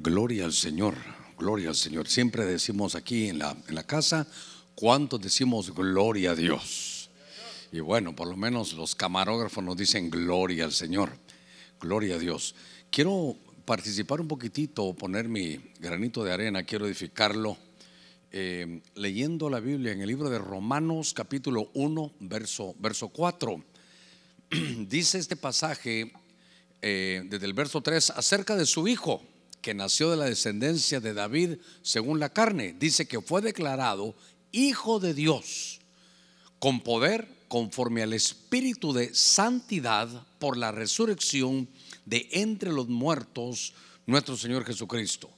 Gloria al Señor, gloria al Señor. Siempre decimos aquí en la, en la casa, ¿cuántos decimos gloria a Dios? Y bueno, por lo menos los camarógrafos nos dicen gloria al Señor, gloria a Dios. Quiero participar un poquitito, poner mi granito de arena, quiero edificarlo, eh, leyendo la Biblia en el libro de Romanos capítulo 1, verso, verso 4. Dice este pasaje eh, desde el verso 3 acerca de su hijo que nació de la descendencia de David según la carne. Dice que fue declarado hijo de Dios con poder conforme al espíritu de santidad por la resurrección de entre los muertos nuestro Señor Jesucristo.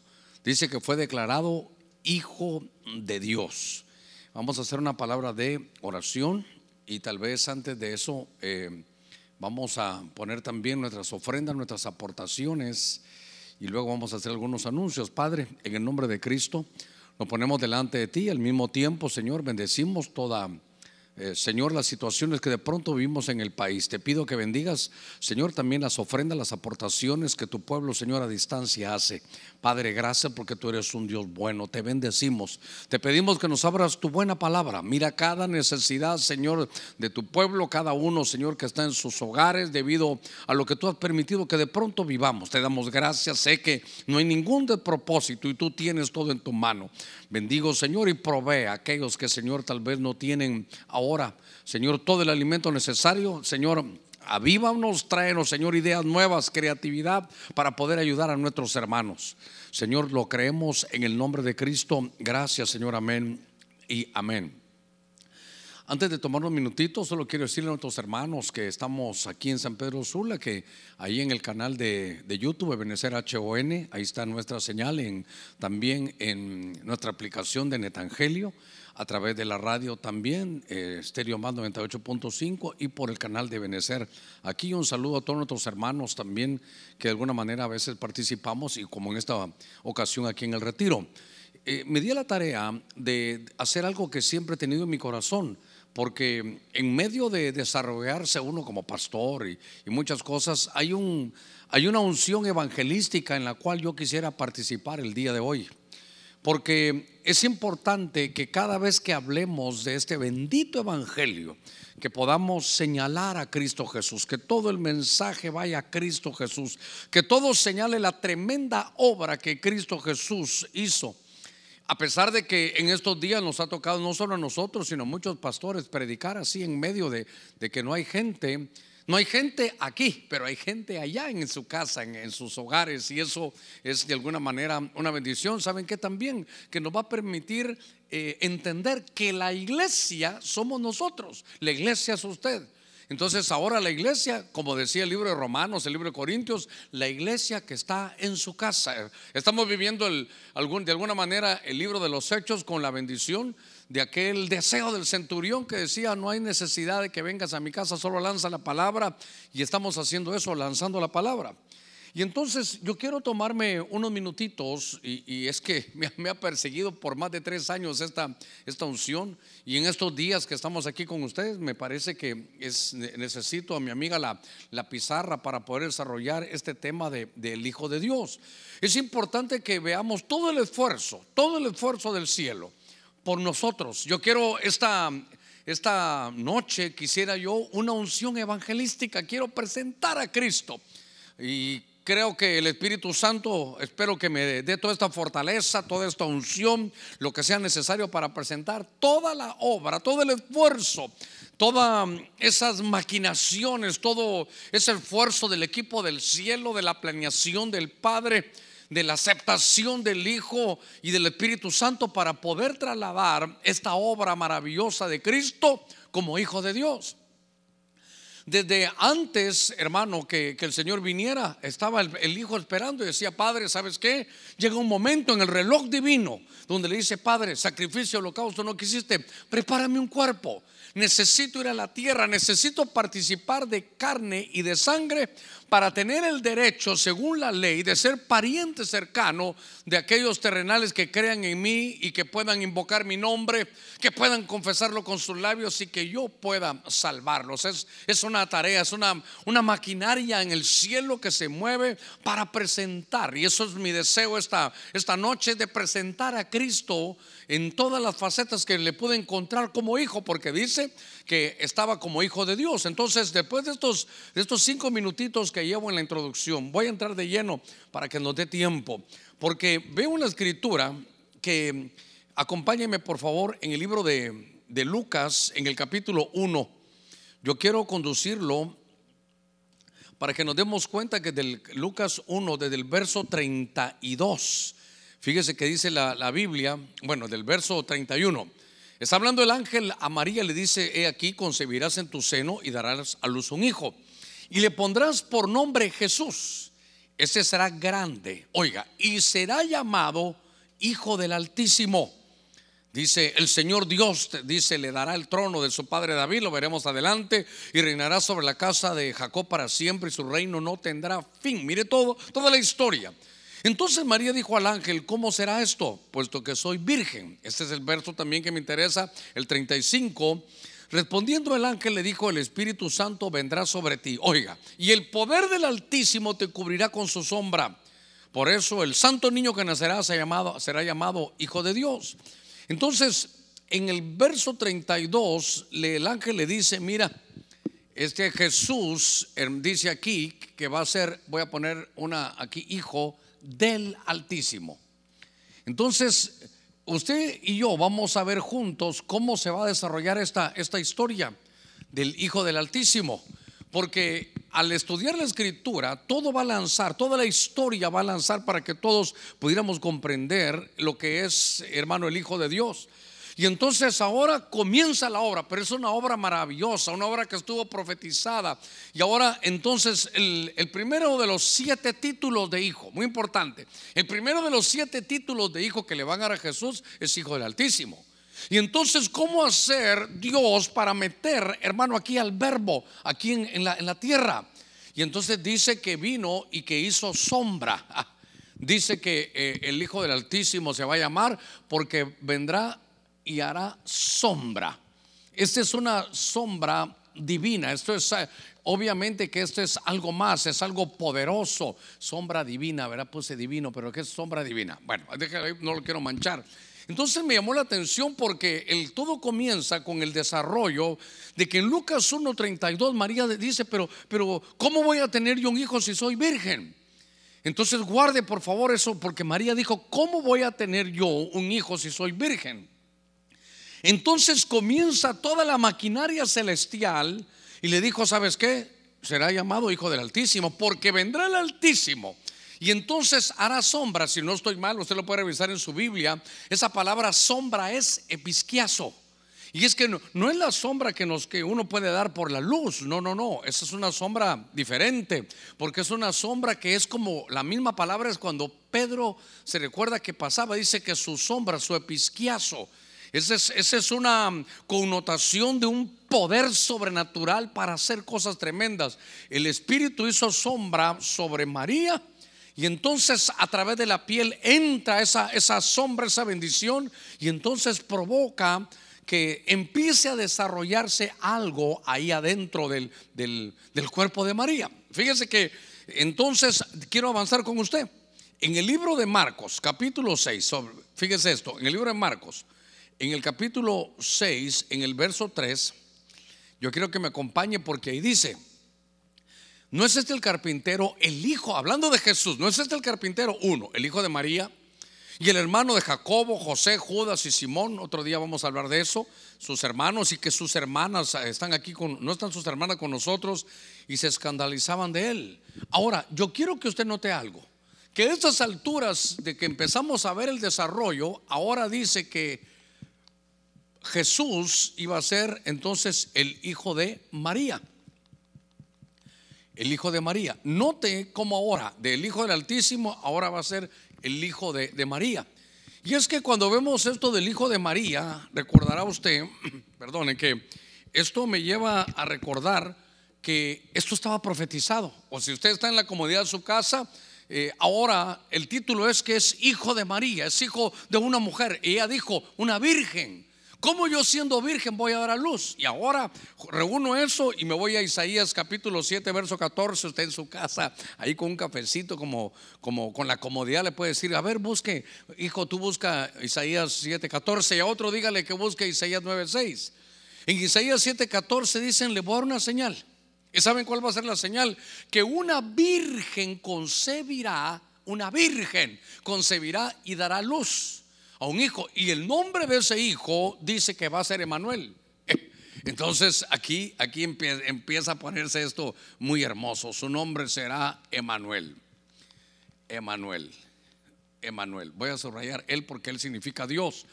Dice que fue declarado hijo de Dios. Vamos a hacer una palabra de oración y tal vez antes de eso eh, vamos a poner también nuestras ofrendas, nuestras aportaciones y luego vamos a hacer algunos anuncios. Padre, en el nombre de Cristo, nos ponemos delante de ti. Al mismo tiempo, Señor, bendecimos toda eh, Señor, las situaciones que de pronto vivimos en el país. Te pido que bendigas, Señor, también las ofrendas, las aportaciones que tu pueblo, Señor, a distancia hace. Padre, gracias porque tú eres un Dios bueno. Te bendecimos. Te pedimos que nos abras tu buena palabra. Mira cada necesidad, Señor, de tu pueblo, cada uno, Señor, que está en sus hogares debido a lo que tú has permitido que de pronto vivamos. Te damos gracias. Sé que no hay ningún despropósito y tú tienes todo en tu mano. Bendigo, Señor, y provee a aquellos que, Señor, tal vez no tienen ahora, Señor, todo el alimento necesario. Señor, avívanos, tráenos, Señor, ideas nuevas, creatividad para poder ayudar a nuestros hermanos. Señor, lo creemos en el nombre de Cristo. Gracias, Señor, amén y amén. Antes de tomar unos minutitos, solo quiero decirle a nuestros hermanos que estamos aquí en San Pedro Sula, que ahí en el canal de, de YouTube, Ebenezer HON, ahí está nuestra señal, en, también en nuestra aplicación de Netangelio, a través de la radio también, eh, Stereo Más 98.5 y por el canal de Benecer. Aquí un saludo a todos nuestros hermanos también, que de alguna manera a veces participamos y como en esta ocasión aquí en el retiro. Eh, me di la tarea de hacer algo que siempre he tenido en mi corazón porque en medio de desarrollarse uno como pastor y, muchas cosas, hay, un, hay una unción evangelística en la cual yo quisiera participar el día de hoy. Porque es importante que cada vez que hablemos de este bendito evangelio, que podamos señalar a Cristo Jesús, que todo el mensaje vaya a Cristo Jesús, que todo señale la tremenda obra que Cristo Jesús hizo. A pesar de que en estos días nos ha tocado no solo a nosotros, sino a muchos pastores predicar así en medio de, que no hay gente, no hay gente aquí, pero hay gente allá en su casa, en, sus hogares, y eso es de alguna manera una bendición. ¿Saben que también? Que nos va a permitir eh, entender que la iglesia somos nosotros, la iglesia es usted. Entonces ahora la iglesia, como decía el libro de Romanos, el libro de Corintios, la iglesia que está en su casa. Estamos viviendo de alguna manera el libro de los hechos con la bendición de aquel deseo del centurión que decía, no hay necesidad de que vengas a mi casa, solo lanza la palabra. Y estamos haciendo eso, lanzando la palabra. Y entonces yo quiero tomarme unos minutitos, y, es que me, ha perseguido por más de tres años esta, esta unción, y en estos días que estamos aquí con ustedes, me parece que es, necesito a mi amiga la, la pizarra para poder desarrollar este tema de, del Hijo de Dios. Es importante que veamos todo el esfuerzo, todo el esfuerzo del cielo por nosotros. Yo quiero esta, esta noche, quisiera yo una unción evangelística, quiero presentar a Cristo. Y creo que el Espíritu Santo, espero que me dé toda esta fortaleza, toda esta unción, lo que sea necesario para presentar toda la obra, todo el esfuerzo, todas esas maquinaciones, todo ese esfuerzo del equipo del cielo, de la planeación del Padre, de la aceptación del Hijo y del Espíritu Santo para poder trasladar esta obra maravillosa de Cristo como Hijo de Dios. Desde antes, hermano, que, el Señor viniera, estaba el, hijo esperando y decía, Padre, ¿sabes qué? Llega un momento en el reloj divino donde le dice, Padre, sacrificio, holocausto no quisiste, prepárame un cuerpo. necesito ir a la tierra, necesito participar de carne y de sangre para tener el derecho, según la ley, de ser pariente cercano de aquellos terrenales que crean en mí y que puedan invocar mi nombre, que puedan confesarlo con sus labios y que yo pueda salvarlos. Es, es una tarea, es una, una maquinaria en el cielo que se mueve para presentar. Y eso es mi deseo esta, esta noche, de presentar a Cristo en todas las facetas que le pude encontrar como hijo, porque dice que estaba como hijo de Dios. Entonces, después de estos, de estos cinco minutitos que llevo en la introducción, voy a entrar de lleno para que nos dé tiempo, porque veo una escritura que, acompáñeme por favor, en el libro de, de Lucas, en el capítulo 1. Yo quiero conducirlo para que nos demos cuenta que del Lucas 1, desde el verso 32, Fíjese que dice la, Biblia, bueno, del verso 31. Está hablando el ángel a María, le dice, he aquí, concebirás en tu seno y darás a luz un hijo. Y le pondrás por nombre Jesús. Ese será grande, oiga, y será llamado Hijo del Altísimo. Dice, el Señor Dios, dice, le dará el trono de su padre David, lo veremos adelante, y reinará sobre la casa de Jacob para siempre, y su reino no tendrá fin. Mire todo, toda la historia. Entonces María dijo al ángel, ¿cómo será esto? Puesto que soy virgen. Este es el verso también que me interesa, el 35. Respondiendo el ángel le dijo, el Espíritu Santo vendrá sobre ti. Oiga, y el poder del Altísimo te cubrirá con su sombra. Por eso el santo niño que nacerá será llamado, será llamado Hijo de Dios. Entonces, en el verso 32, el ángel le dice, mira, este Jesús dice aquí que va a ser, voy a poner una aquí, hijo del Altísimo. Entonces, usted y yo vamos a ver juntos cómo se va a desarrollar esta, esta historia del Hijo del Altísimo. Porque al estudiar la escritura, todo va a lanzar, toda la historia va a lanzar para que todos pudiéramos comprender lo que es, hermano, el Hijo de Dios. Y entonces ahora comienza la obra, pero es una obra maravillosa, una obra que estuvo profetizada. Y ahora entonces el, primero de los siete títulos de hijo, muy importante, el primero de los siete títulos de hijo que le van a dar a Jesús es hijo del Altísimo. Y entonces, ¿cómo hacer Dios para meter, hermano, aquí al verbo, aquí en, la, tierra? Y entonces dice que vino y que hizo sombra. Dice que eh, el Hijo del Altísimo se va a llamar porque vendrá y hará sombra. Esta es una sombra divina. Esto es, eh, obviamente que esto es algo más, es algo poderoso. Sombra divina, ¿verdad? Puse divino, pero ¿qué es sombra divina? Bueno, no lo quiero manchar. Entonces me llamó la atención porque todo comienza con el desarrollo de que en Lucas 1:32 María dice, pero, pero ¿cómo voy a tener yo un hijo si soy virgen? Entonces guarde por favor eso porque María dijo, ¿cómo voy a tener yo un hijo si soy virgen? Entonces comienza toda la maquinaria celestial y le dijo, ¿sabes qué? Será llamado Hijo del Altísimo, porque vendrá el Altísimo. Y entonces hará sombra, si no estoy mal, usted lo puede revisar en su Biblia. Esa palabra sombra es episquiazo. Y es que no, es la sombra que, nos, que uno puede dar por la luz, no, no, no, esa es una sombra diferente, porque es una sombra que es como la misma palabra es cuando Pedro se recuerda que pasaba, dice que su sombra, su episquiazo, esa es, una connotación de un poder sobrenatural para hacer cosas tremendas. El Espíritu hizo sombra sobre María y entonces a través de la piel entra esa, esa sombra, esa bendición y entonces provoca que empiece a desarrollarse algo ahí adentro del, del, cuerpo de María. Fíjese que entonces quiero avanzar con usted. En el libro de Marcos, capítulo 6, fíjese esto, en el libro de Marcos, en el capítulo 6, en el verso 3, yo quiero que me acompañe porque ahí dice, no es este el carpintero, el hijo, hablando de Jesús, no es este el carpintero, uno, el hijo de María, y el hermano de Jacobo, José, Judas y Simón, otro día vamos a hablar de eso, sus hermanos y que sus hermanas están aquí con, no están sus hermanas con nosotros y se escandalizaban de él. Ahora, yo quiero que usted note algo, que a estas alturas de que empezamos a ver el desarrollo, ahora dice que Jesús iba a ser entonces el hijo de María. El hijo de María. Note cómo ahora, del hijo del Altísimo, ahora va a ser el hijo de, María. Y es que cuando vemos esto del hijo de María, recordará usted, perdone, que esto me lleva a recordar que esto estaba profetizado. O si usted está en la comodidad de su casa, eh, ahora el título es que es hijo de María, es hijo de una mujer. Ella dijo, una virgen. ¿Cómo yo siendo virgen voy a dar a luz? Y ahora reúno eso y me voy a Isaías capítulo 7, verso 14. Usted en su casa, ahí con un cafecito, como, como con la comodidad, le puede decir, a ver, busque, hijo, tú busca Isaías 7, 14. Y a otro dígale que busque Isaías 9, 6. En Isaías 7, 14 dicen, le voy a dar una señal. ¿Y saben cuál va a ser la señal? Que una virgen concebirá, una virgen concebirá y dará luz a un hijo. Y el nombre de ese hijo dice que va a ser Emanuel. Entonces aquí, aquí empieza a ponerse esto muy hermoso. Su nombre será Emanuel. Emanuel. Emanuel. Voy a subrayar él porque él significa Dios.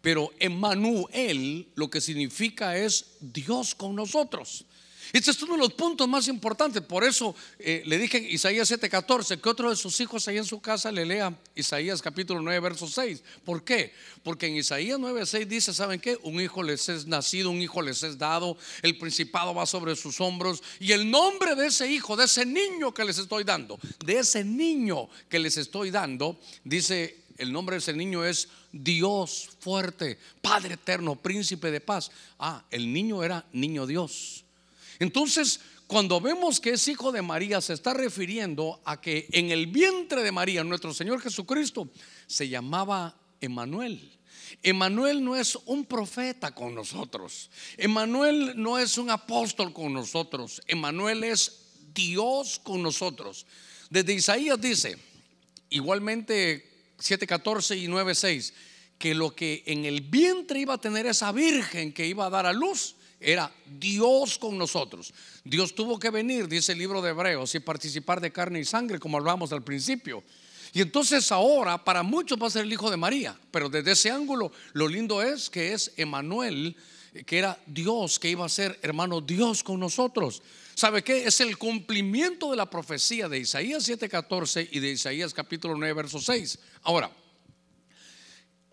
Pero Emanuel lo que significa es Dios con nosotros. Este es uno de los puntos más importantes. Por eso eh, le dije en Isaías 7:14 que otro de sus hijos ahí en su casa le lea Isaías capítulo 9, verso 6. ¿Por qué? Porque en Isaías 9:6 dice: ¿Saben qué? Un hijo les es nacido, un hijo les es dado, el principado va sobre sus hombros. Y el nombre de ese hijo, de ese niño que les estoy dando, de ese niño que les estoy dando, dice: el nombre de ese niño es Dios fuerte, Padre eterno, príncipe de paz. Ah, el niño era niño Dios. Entonces, cuando vemos que es hijo de María, se está refiriendo a que en el vientre de María, nuestro Señor Jesucristo, se llamaba Emanuel. Emanuel no es un profeta con nosotros. Emanuel no es un apóstol con nosotros. Emanuel es Dios con nosotros. Desde Isaías dice, igualmente 7:14 y 9:6, que lo que en el vientre iba a tener esa virgen que iba a dar a luz era Dios con nosotros. Dios tuvo que venir, dice el libro de Hebreos, y participar de carne y sangre, como hablábamos al principio. Y entonces ahora para muchos va a ser el hijo de María, pero desde ese ángulo lo lindo es que es Emanuel, que era Dios, que iba a ser hermano Dios con nosotros. ¿Sabe qué? Es el cumplimiento de la profecía de Isaías 7:14 y de Isaías capítulo 9, verso 6. Ahora,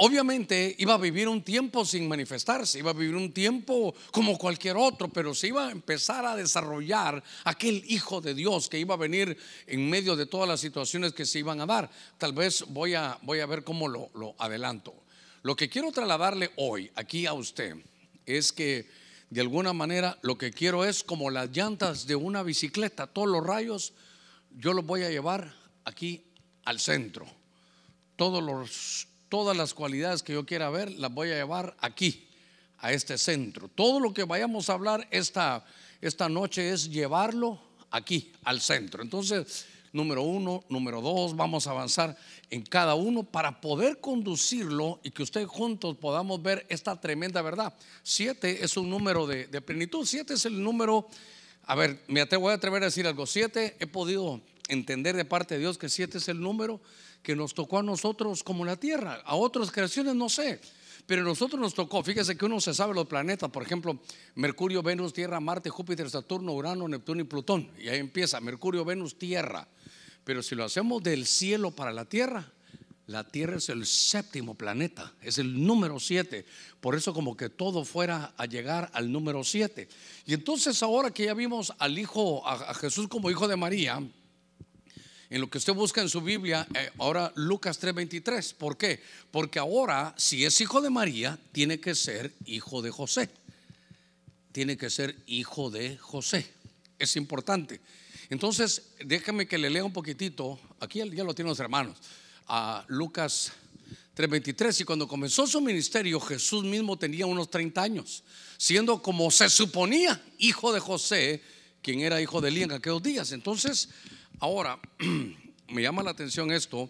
Obviamente iba a vivir un tiempo sin manifestarse, iba a vivir un tiempo como cualquier otro, pero se iba a empezar a desarrollar aquel Hijo de Dios que iba a venir en medio de todas las situaciones que se iban a dar. Tal vez voy a, voy a ver cómo lo, lo adelanto. Lo que quiero trasladarle hoy aquí a usted es que de alguna manera lo que quiero es como las llantas de una bicicleta, todos los rayos, yo los voy a llevar aquí al centro. Todos los todas las cualidades que yo quiera ver, las voy a llevar aquí, a este centro. Todo lo que vayamos a hablar esta, esta noche es llevarlo aquí, al centro. Entonces, número uno, número dos, vamos a avanzar en cada uno para poder conducirlo y que ustedes juntos podamos ver esta tremenda verdad. Siete es un número de, de plenitud, siete es el número, a ver, me voy a atrever a decir algo, siete he podido entender de parte de Dios que siete es el número que nos tocó a nosotros como la Tierra. A otras creaciones no sé, pero a nosotros nos tocó. Fíjese que uno se sabe los planetas, por ejemplo, Mercurio, Venus, Tierra, Marte, Júpiter, Saturno, Urano, Neptuno y Plutón. Y ahí empieza Mercurio, Venus, Tierra. Pero si lo hacemos del cielo para la Tierra, la Tierra es el séptimo planeta, es el número siete. Por eso como que todo fuera a llegar al número siete. Y entonces ahora que ya vimos al Hijo, a Jesús como Hijo de María, en lo que usted busca en su Biblia, eh, ahora Lucas 3:23. ¿Por qué? Porque ahora, si es hijo de María, tiene que ser hijo de José. Tiene que ser hijo de José. Es importante. Entonces, déjame que le lea un poquitito. Aquí ya lo tienen los hermanos. A Lucas 3:23. Y cuando comenzó su ministerio, Jesús mismo tenía unos 30 años, siendo como se suponía hijo de José, quien era hijo de Elí en aquellos días. Entonces, Ahora, me llama la atención esto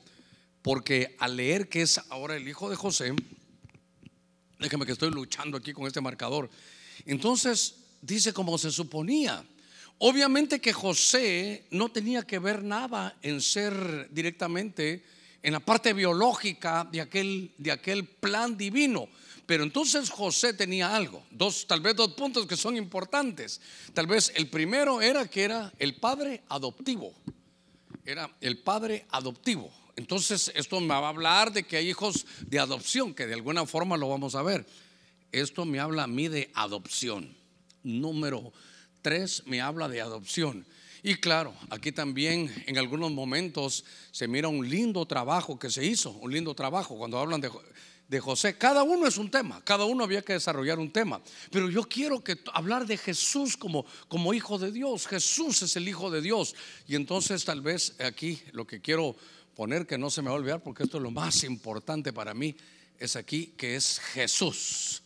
porque al leer que es ahora el hijo de José, déjeme que estoy luchando aquí con este marcador, entonces dice como se suponía. Obviamente que José no tenía que ver nada en ser directamente en la parte biológica de aquel, de aquel plan divino. Pero entonces José tenía algo, dos, tal vez dos puntos que son importantes. Tal vez el primero era que era el padre adoptivo era el padre adoptivo. Entonces, esto me va a hablar de que hay hijos de adopción, que de alguna forma lo vamos a ver. Esto me habla a mí de adopción. número 3 me habla de adopción. Y claro, aquí también en algunos momentos se mira un lindo trabajo que se hizo, un lindo trabajo cuando hablan de, de José. Cada uno es un tema, cada uno había que desarrollar un tema. Pero yo quiero que hablar de Jesús como, como hijo de Dios. Jesús es el hijo de Dios. Y entonces tal vez aquí lo que quiero poner, que no se me va a olvidar, porque esto es lo más importante para mí, es aquí que es Jesús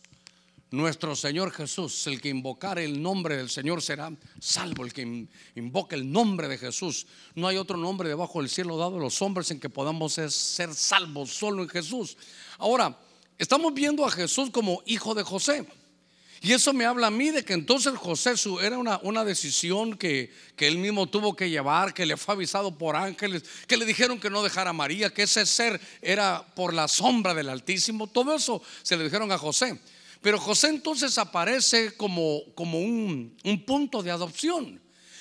nuestro Señor Jesús. El que invocar el nombre del Señor será salvo. El que invoque el nombre de Jesús. No hay otro nombre debajo del cielo dado a los hombres en que podamos ser salvos, solo en Jesús. Ahora, estamos viendo a Jesús como hijo de José. Y eso me habla a mí de que entonces José era una, una decisión que, que, él mismo tuvo que llevar, que le fue avisado por ángeles, que le dijeron que no dejara a María, que ese ser era por la sombra del Altísimo. Todo eso se le dijeron a José. Pero José entonces aparece como, como un, punto de adopción.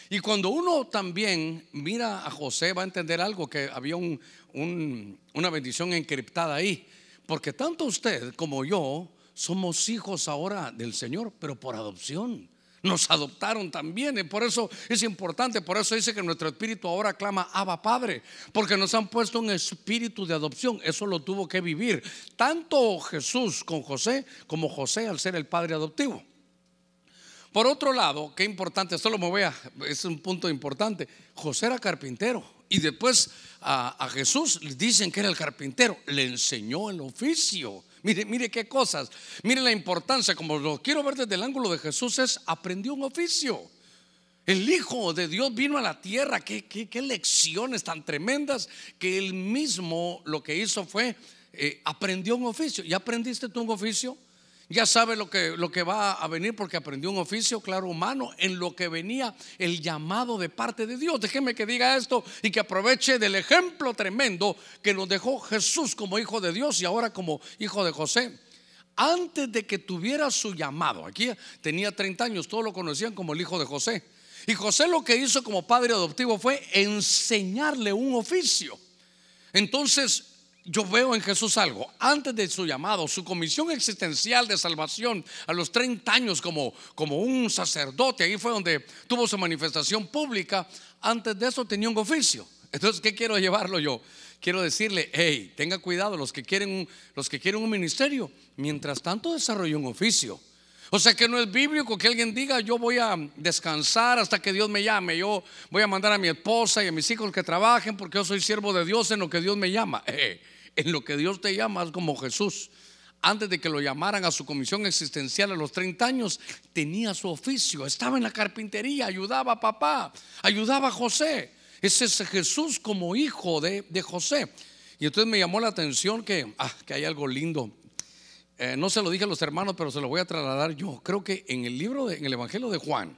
Y cuando uno también mira a José va a entender algo, que había una bendición encriptada ahí. Porque tanto usted como yo somos hijos ahora del Señor, pero por adopción nos adoptaron también. Y por eso es importante, por eso dice que nuestro espíritu ahora clama Abba Padre, porque nos han puesto un espíritu de adopción. Eso lo tuvo que vivir tanto Jesús con José como José al ser el padre adoptivo. Por otro lado, qué importante, solo me voy a, es un punto importante, José era carpintero y después a, a Jesús le dicen que era el carpintero, le enseñó el oficio. Mire, mire qué cosas. Mire la importancia, como lo quiero ver desde el ángulo de Jesús, es aprendió un oficio. El Hijo de Dios vino a la tierra. Qué, qué, lecciones tan tremendas que él mismo lo que hizo fue eh, aprendió un oficio. ¿Ya aprendiste tú un oficio? Ya sabe lo que, lo que va a venir porque aprendió un oficio, claro, humano, en lo que venía el llamado de parte de Dios. Déjeme que diga esto y que aproveche del ejemplo tremendo que nos dejó Jesús como hijo de Dios y ahora como hijo de José. Antes de que tuviera su llamado, aquí tenía 30 años, todos lo conocían como el hijo de José. Y José lo que hizo como padre adoptivo fue enseñarle un oficio. Entonces, yo veo en Jesús algo. Antes de su llamado, su comisión existencial de salvación, a los 30 años como, como un sacerdote, ahí fue donde tuvo su manifestación pública. Antes de eso tenía un oficio. Entonces, ¿qué quiero llevarlo yo? Quiero decirle, hey, tenga cuidado los que quieren, los que quieren un ministerio. Mientras tanto, desarrolle un oficio. O sea que no es bíblico que alguien diga, yo voy a descansar hasta que Dios me llame. Yo voy a mandar a mi esposa y a mis hijos que trabajen porque yo soy siervo de Dios en lo que Dios me llama. Eh, en lo que Dios te llama como Jesús. Antes de que lo llamaran a su comisión existencial a los 30 años, tenía su oficio, estaba en la carpintería, ayudaba a papá, ayudaba a José. Ese es Jesús como hijo de, José. Y entonces me llamó la atención que, ah, que hay algo lindo. Eh, no se lo dije a los hermanos, pero se lo voy a trasladar yo. Creo que en el libro, en el Evangelio de Juan,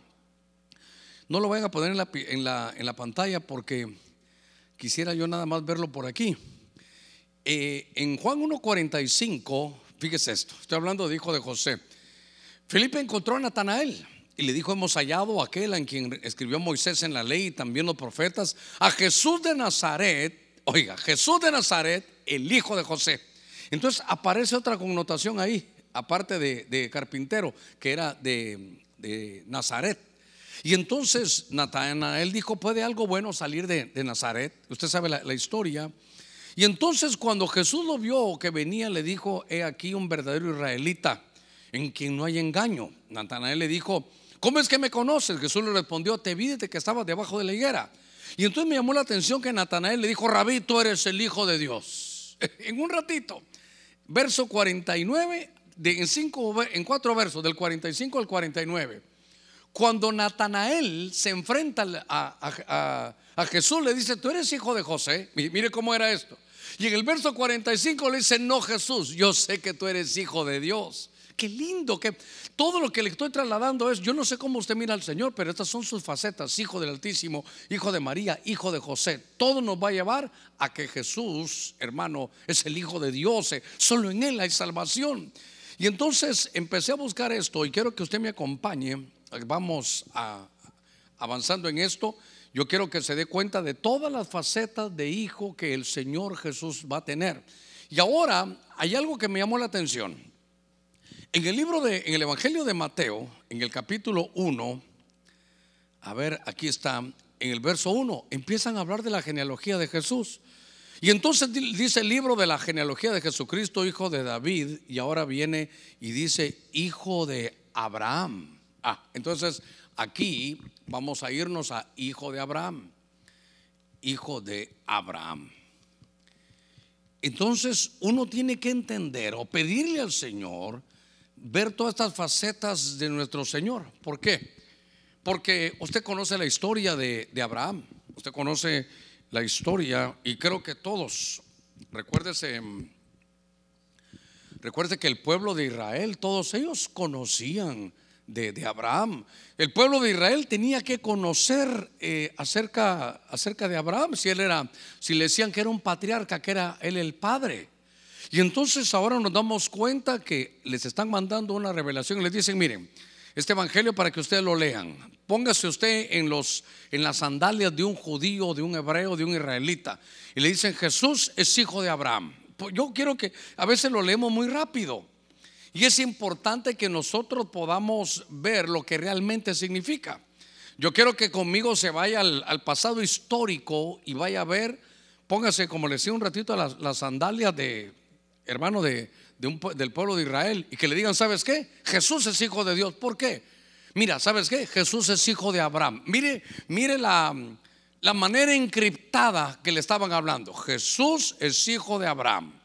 no lo vayan a poner en la, en la, en la pantalla porque quisiera yo nada más verlo por aquí. Eh, en Juan 1.45, fíjese esto, estoy hablando de hijo de José. Felipe encontró a Natanael y le dijo, hemos hallado a aquel en quien escribió Moisés en la ley y también los profetas, a Jesús de Nazaret, oiga, Jesús de Nazaret, el hijo de José. Entonces aparece otra connotación ahí, aparte de, carpintero, que era de, Nazaret. Y entonces Natanael dijo, ¿puede algo bueno salir de, Nazaret? Usted sabe la historia. Y entonces cuando Jesús lo vio que venía, le dijo, he aquí un verdadero israelita en quien no hay engaño. Natanael le dijo, ¿cómo es que me conoces? Jesús le respondió, te vi que estabas debajo de la higuera. Y entonces me llamó la atención que Natanael le dijo, Rabí, tú eres el Hijo de Dios. en un ratito, verso 49, de, en, cinco, en cuatro versos, del 45 al 49. Cuando Natanael se enfrenta a, a Jesús, le dice, tú eres hijo de José. Mire cómo era esto. Y en el verso 45 le dice, no Jesús, yo sé que tú eres hijo de Dios. Qué lindo que todo lo que le estoy trasladando es, yo no sé cómo usted mira al Señor, pero estas son sus facetas, hijo del Altísimo, hijo de María, hijo de José. Todo nos va a llevar a que Jesús, hermano, es el hijo de Dios, eh, solo en él hay salvación. Y entonces empecé a buscar esto y quiero que usted me acompañe, vamos a, avanzando en esto. Yo quiero que se dé cuenta de todas las facetas de hijo que el Señor Jesús va a tener. Y ahora hay algo que me llamó la atención. En el libro de, en el Evangelio de Mateo, en el capítulo 1, a ver, aquí está, en el verso 1, empiezan a hablar de la genealogía de Jesús. Y entonces dice el libro de la genealogía de Jesucristo, hijo de David, y ahora viene y dice, hijo de Abraham. Ah, entonces aquí vamos a irnos a hijo de Abraham, hijo de Abraham. Entonces uno tiene que entender o pedirle al Señor ver todas estas facetas de nuestro Señor. ¿Por qué? Porque usted conoce la historia de, de Abraham, usted conoce la historia y creo que todos, recuérdese, recuerde que el pueblo de Israel, todos ellos conocían de, Abraham. El pueblo de Israel tenía que conocer eh, acerca, acerca de Abraham, si él era, si le decían que era un patriarca, que era él el padre. Y entonces ahora nos damos cuenta que les están mandando una revelación y les dicen, miren, este evangelio para que ustedes lo lean. Póngase usted en, los, en las sandalias de un judío, de un hebreo, de un israelita. Y le dicen, Jesús es hijo de Abraham. Pues yo quiero que a veces lo leemos muy rápido. Y es importante que nosotros podamos ver lo que realmente significa. Yo quiero que conmigo se vaya al, pasado histórico y vaya a ver, póngase como le decía un ratito las, sandalias de hermano de, del pueblo de Israel y que le digan, ¿sabes qué? Jesús es hijo de Dios. ¿Por qué? Mira, ¿sabes qué? Jesús es hijo de Abraham. Mire, mire la, la manera encriptada que le estaban hablando. Jesús es hijo de Abraham.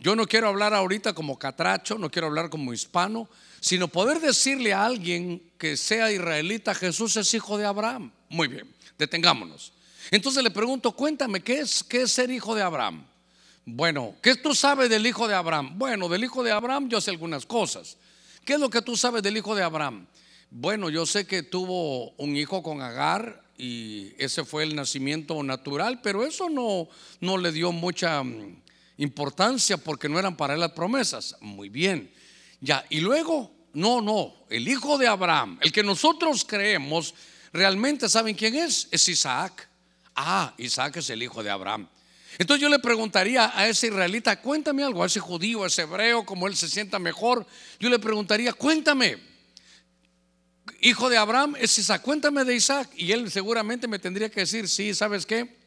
Yo no quiero hablar ahorita como catracho, no quiero hablar como hispano, sino poder decirle a alguien que sea israelita, Jesús es hijo de Abraham. Muy bien, detengámonos. Entonces le pregunto, cuéntame, ¿qué es, qué es ser hijo de Abraham? Bueno, ¿qué tú sabes del hijo de Abraham? Bueno, del hijo de Abraham yo sé algunas cosas. ¿Qué es lo que tú sabes del hijo de Abraham? Bueno, yo sé que tuvo un hijo con Agar y ese fue el nacimiento natural, pero eso no, no le dio mucha importancia porque no eran para él las promesas. Muy bien. Ya, y luego, no, no, el hijo de Abraham, el que nosotros creemos, realmente saben quién es, es Isaac. Ah, Isaac es el hijo de Abraham. Entonces yo le preguntaría a ese israelita, cuéntame algo, a ese judío, a ese hebreo, como él se sienta mejor, yo le preguntaría, cuéntame, hijo de Abraham es Isaac, cuéntame de Isaac. Y él seguramente me tendría que decir, sí, ¿sabes qué?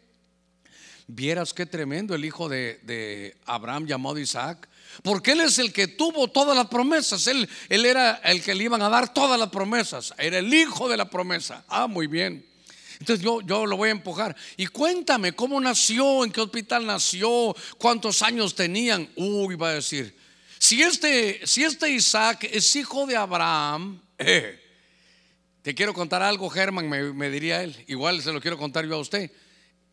Vieras qué tremendo el hijo de, Abraham llamado Isaac. Porque él es el que tuvo todas las promesas. Él, él era el que le iban a dar todas las promesas. Era el hijo de la promesa. Ah, muy bien. Entonces yo, yo lo voy a empujar. Y cuéntame cómo nació, en qué hospital nació, cuántos años tenían. Uy, va a decir, si este, si este Isaac es hijo de Abraham, eh, te quiero contar algo, Germán, me, diría él. Igual se lo quiero contar yo a usted.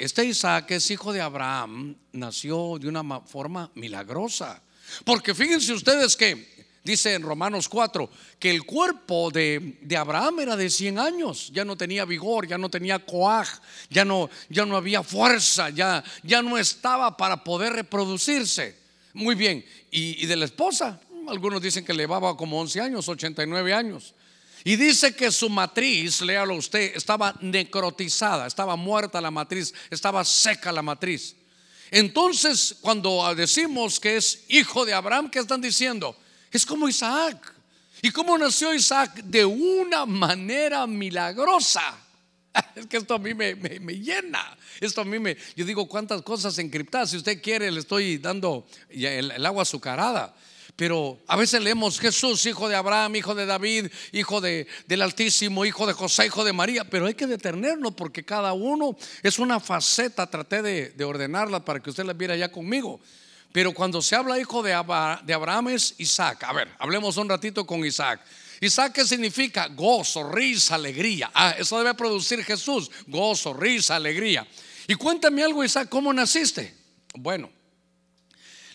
Este Isaac es hijo de Abraham, nació de una forma milagrosa. Porque fíjense ustedes que Dice en Romanos 4 que el cuerpo de, Abraham era de 100 años, ya no tenía vigor, ya no tenía coaj, ya no, ya no había fuerza, ya, ya no estaba para poder reproducirse. Muy bien, y, de la esposa, algunos dicen que le llevaba como 11 años, 89 años. Y dice que su matriz, léalo usted, estaba necrotizada, estaba muerta la matriz, estaba seca la matriz. Entonces, cuando decimos que es hijo de Abraham, ¿qué están diciendo? Es como Isaac. ¿Y cómo nació Isaac? De una manera milagrosa. Es que esto a mí me, llena. Esto a mí me. Yo digo cuántas cosas encriptadas. Si usted quiere, le estoy dando el, agua azucarada. Pero a veces leemos Jesús, hijo de Abraham, hijo de David, hijo de, del Altísimo, hijo de José, hijo de María. Pero hay que detenernos porque cada uno es una faceta. Traté de, de ordenarla para que usted la viera ya conmigo. Pero cuando se habla hijo de, Abraham es Isaac. A ver, hablemos un ratito con Isaac. Isaac, ¿qué significa? Gozo, risa, alegría. Ah, eso debe producir Jesús. Gozo, risa, alegría. Y cuéntame algo, Isaac, ¿cómo naciste? Bueno,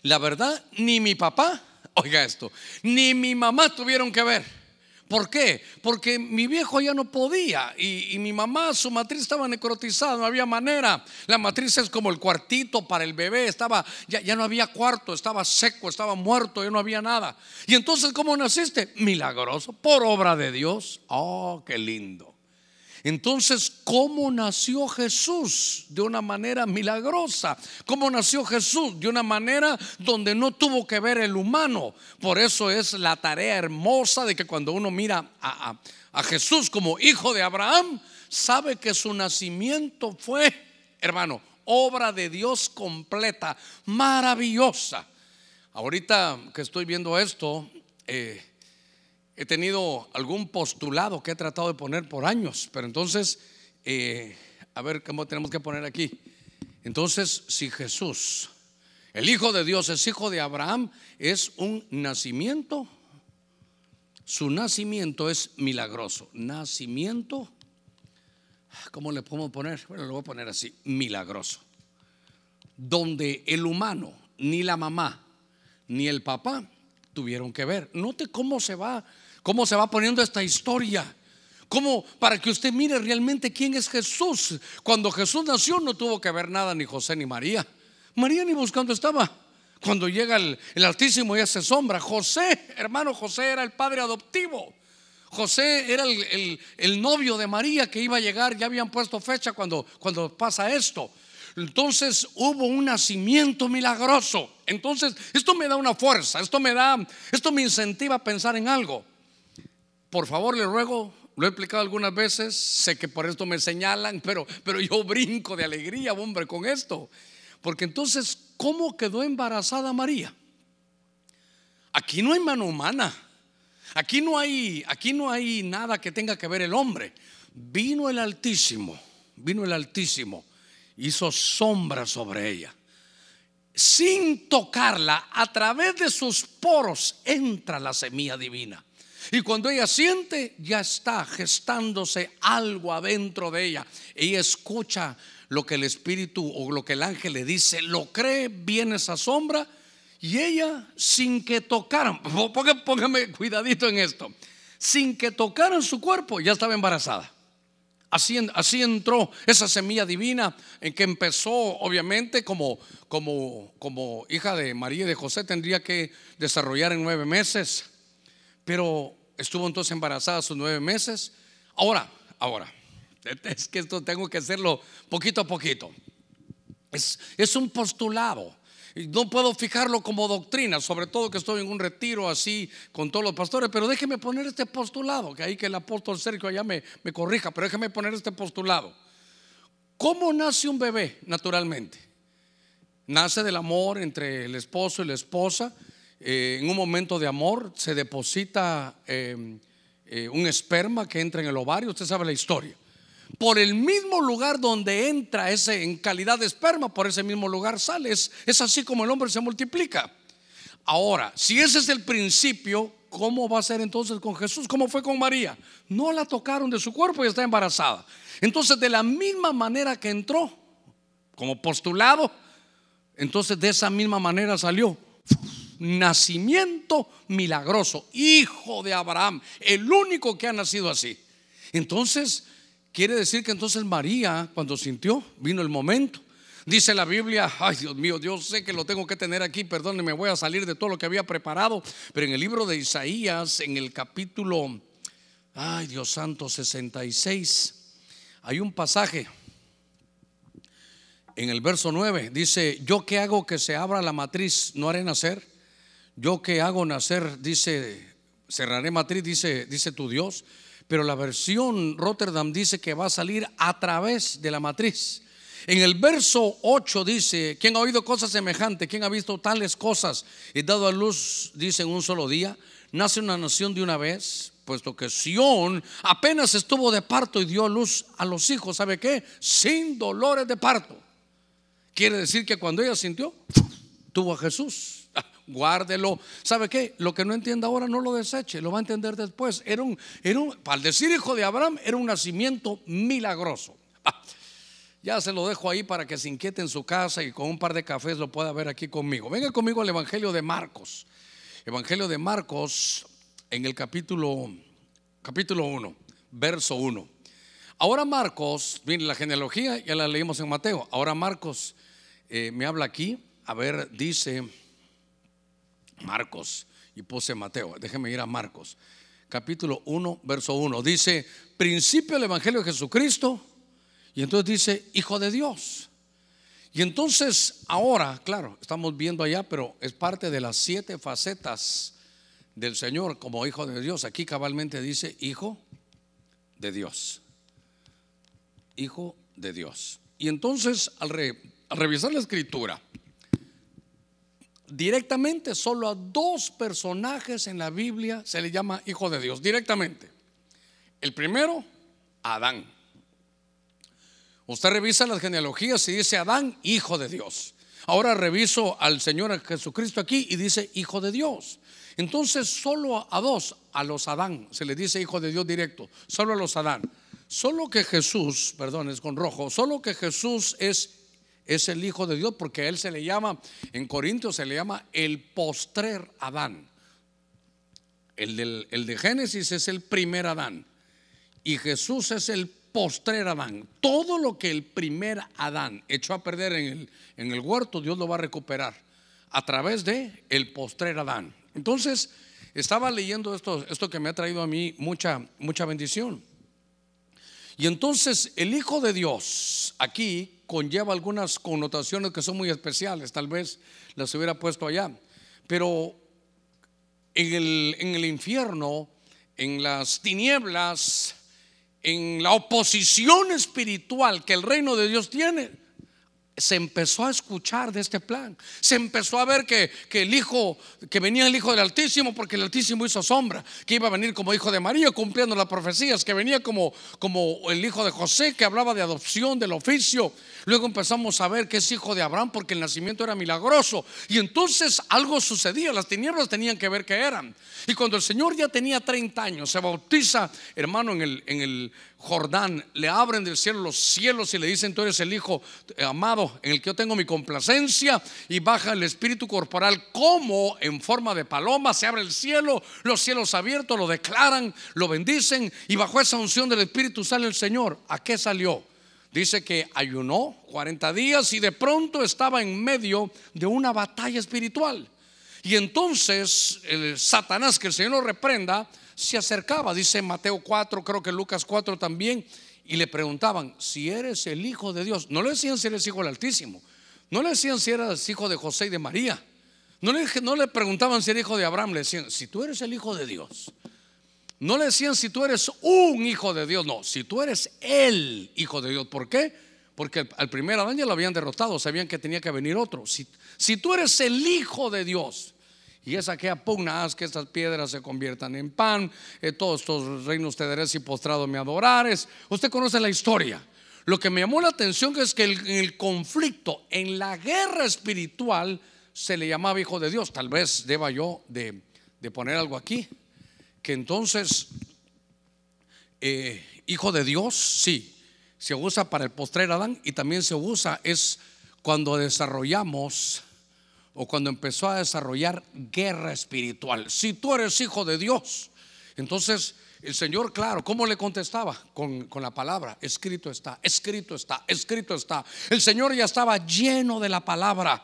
la verdad, ni mi papá, oiga esto, ni mi mamá tuvieron que ver. ¿Por qué? Porque mi viejo ya no podía y, mi mamá, su matriz estaba necrotizada, no había manera. La matriz es como el cuartito para el bebé, estaba, ya, ya no había cuarto, estaba seco, estaba muerto, ya no había nada. Y entonces, ¿cómo naciste? Milagroso, por obra de Dios. Oh, qué lindo. Entonces, ¿cómo nació Jesús? De una manera milagrosa. ¿Cómo nació Jesús? De una manera donde no tuvo que ver el humano. Por eso es la tarea hermosa de que cuando uno mira a, Jesús como hijo de Abraham, sabe que su nacimiento fue, hermano, obra de Dios completa, maravillosa. Ahorita que estoy viendo esto, eh, he tenido algún postulado que he tratado de poner por años, pero entonces, eh, a ver cómo tenemos que poner aquí. Entonces, si Jesús, el Hijo de Dios, es hijo de Abraham, es un nacimiento, su nacimiento es milagroso. Nacimiento, ¿cómo le podemos poner? Bueno, lo voy a poner así, milagroso. Donde el humano, ni la mamá, ni el papá tuvieron que ver. Note cómo se va, cómo se va poniendo esta historia. Como para que usted mire realmente quién es Jesús. Cuando Jesús nació no tuvo que ver nada ni José ni María. María ni buscando estaba. Cuando llega el, Altísimo y hace sombra. José, hermano José era el padre adoptivo. José era el, el, novio de María que iba a llegar. Ya habían puesto fecha cuando, cuando pasa esto. Entonces hubo un nacimiento milagroso. Entonces, esto me da una fuerza, esto me da, esto me incentiva a pensar en algo. Por favor, le ruego, lo he explicado algunas veces, sé que por esto me señalan, pero, pero yo brinco de alegría, hombre, con esto. Porque entonces, ¿cómo quedó embarazada María? Aquí no hay mano humana. Aquí no hay, aquí no hay nada que tenga que ver el hombre. Vino el Altísimo, vino el Altísimo hizo sombra sobre ella. Sin tocarla, a través de sus poros entra la semilla divina. Y cuando ella siente, ya está gestándose algo adentro de ella. Ella escucha lo que el Espíritu o lo que el ángel le dice, lo cree, viene esa sombra. Y ella, sin que tocaran, póngame cuidadito en esto, sin que tocaran su cuerpo, ya estaba embarazada. Así, entró esa semilla divina en que empezó, obviamente, como, como, como hija de María y de José, tendría que desarrollar en nueve meses. Pero estuvo entonces embarazada sus nueve meses. Ahora, ahora, es que esto tengo que hacerlo poquito a poquito. Es, es un postulado. No puedo fijarlo como doctrina, sobre todo que estoy en un retiro así con todos los pastores, pero déjeme poner este postulado, que ahí que el apóstol Sergio allá me, me corrija, pero déjeme poner este postulado. ¿Cómo nace un bebé naturalmente? Nace del amor entre el esposo y la esposa. Eh, en un momento de amor se deposita eh, eh, un esperma que entra en el ovario. Usted sabe la historia por el mismo lugar donde entra ese en calidad de esperma, por ese mismo lugar sale. Es, así como el hombre se multiplica. Ahora, si ese es el principio, ¿cómo va a ser entonces con Jesús? ¿Cómo fue con María? No la tocaron de su cuerpo y está embarazada. Entonces, de la misma manera que entró, como postulado, entonces de esa misma manera salió. Nacimiento milagroso, hijo de Abraham, el único que ha nacido así. Entonces, Quiere decir que entonces María, cuando sintió, vino el momento. Dice la Biblia, ay Dios mío, Dios sé que lo tengo que tener aquí, perdón, me voy a salir de todo lo que había preparado, pero en el libro de Isaías, en el capítulo, ay Dios santo, 66, hay un pasaje, en el verso 9, dice, yo que hago que se abra la matriz, no haré nacer, yo que hago nacer, dice, cerraré matriz, dice, dice tu Dios pero la versión Rotterdam dice que va a salir a través de la matriz. En el verso 8 dice, ¿quién ha oído cosas semejantes? ¿Quién ha visto tales cosas? Y dado a luz, dice en un solo día, nace una nación de una vez, puesto que Sión apenas estuvo de parto y dio luz a los hijos, ¿sabe qué? Sin dolores de parto. Quiere decir que cuando ella sintió, tuvo a Jesús guárdelo. ¿Sabe qué? Lo que no entienda ahora no lo deseche, lo va a entender después. Era un, era un, al decir hijo de Abraham, era un nacimiento milagroso. Ah, ya se lo dejo ahí para que se inquiete en su casa y con un par de cafés lo pueda ver aquí conmigo. Venga conmigo al Evangelio de Marcos. Evangelio de Marcos en el capítulo, capítulo 1, verso 1. Ahora Marcos, miren la genealogía, ya la leímos en Mateo. Ahora Marcos eh, me habla aquí, a ver, dice... Marcos y puse Mateo. Déjeme ir a Marcos, capítulo 1, verso 1. Dice, principio del Evangelio de Jesucristo. Y entonces dice, Hijo de Dios. Y entonces ahora, claro, estamos viendo allá, pero es parte de las siete facetas del Señor como Hijo de Dios. Aquí cabalmente dice Hijo de Dios. Hijo de Dios. Y entonces al, revisar la escritura, directamente solo a dos personajes en la Biblia se le llama Hijo de Dios, directamente. El primero, Adán. Usted revisa las genealogías y dice Adán, hijo de Dios. Ahora reviso al Señor Jesucristo aquí y dice hijo de Dios. Entonces solo a dos, a los Adán, se le dice hijo de Dios directo, solo a los Adán. Solo que Jesús, perdón, es con rojo, solo que Jesús es, es el hijo de Dios porque a él se le llama, en Corintios se le llama el postrer Adán. El, el de Génesis es el primer Adán y Jesús es el postrer Adán. Todo lo que el primer Adán echó a perder en el, en el huerto, Dios lo va a recuperar a través de el postrer Adán. Entonces, estaba leyendo esto, esto que me ha traído a mí mucha, mucha bendición. Y entonces el Hijo de Dios aquí conlleva algunas connotaciones que son muy especiales, tal vez las hubiera puesto allá. Pero en el, en el infierno, en las tinieblas, en la oposición espiritual que el reino de Dios tiene, se empezó a escuchar de este plan. Se empezó a ver que, el hijo, que venía el hijo del Altísimo, porque el Altísimo hizo sombra, que iba a venir como hijo de María, cumpliendo las profecías, que venía como, como el hijo de José, que hablaba de adopción, del oficio. Luego empezamos a ver que es hijo de Abraham, porque el nacimiento era milagroso. Y entonces algo sucedía, las tinieblas tenían que ver que eran. Y cuando el Señor ya tenía 30 años, se bautiza, hermano, en el, en el Jordán, le abren del cielo los cielos y le dicen, tú eres el Hijo amado en el que yo tengo mi complacencia y baja el espíritu corporal como en forma de paloma, se abre el cielo, los cielos abiertos, lo declaran, lo bendicen y bajo esa unción del espíritu sale el Señor. ¿A qué salió? Dice que ayunó 40 días y de pronto estaba en medio de una batalla espiritual. Y entonces el Satanás, que el Señor lo reprenda, se acercaba, dice Mateo 4, creo que Lucas 4 también, y le preguntaban, si eres el Hijo de Dios, no le decían si eres Hijo del Altísimo, no le decían si eras Hijo de José y de María, no le, no le preguntaban si era Hijo de Abraham, le decían, si tú eres el Hijo de Dios. No le decían si tú eres un hijo de Dios, no, si tú eres el hijo de Dios. ¿Por qué? Porque al primer Adán ya lo habían derrotado, sabían que tenía que venir otro. Si, si tú eres el hijo de Dios, y es aquella pugna, haz que estas piedras se conviertan en pan, eh, todos estos reinos te daré y postrado me adorares. Usted conoce la historia. Lo que me llamó la atención es que en el conflicto, en la guerra espiritual, se le llamaba hijo de Dios. Tal vez deba yo de, poner algo aquí. Que entonces, eh, hijo de Dios, sí, se usa para el postrer Adán y también se usa es cuando desarrollamos o cuando empezó a desarrollar guerra espiritual. Si tú eres hijo de Dios, entonces el Señor, claro, ¿cómo le contestaba? Con, la palabra, escrito está, escrito está, escrito está. El Señor ya estaba lleno de la palabra.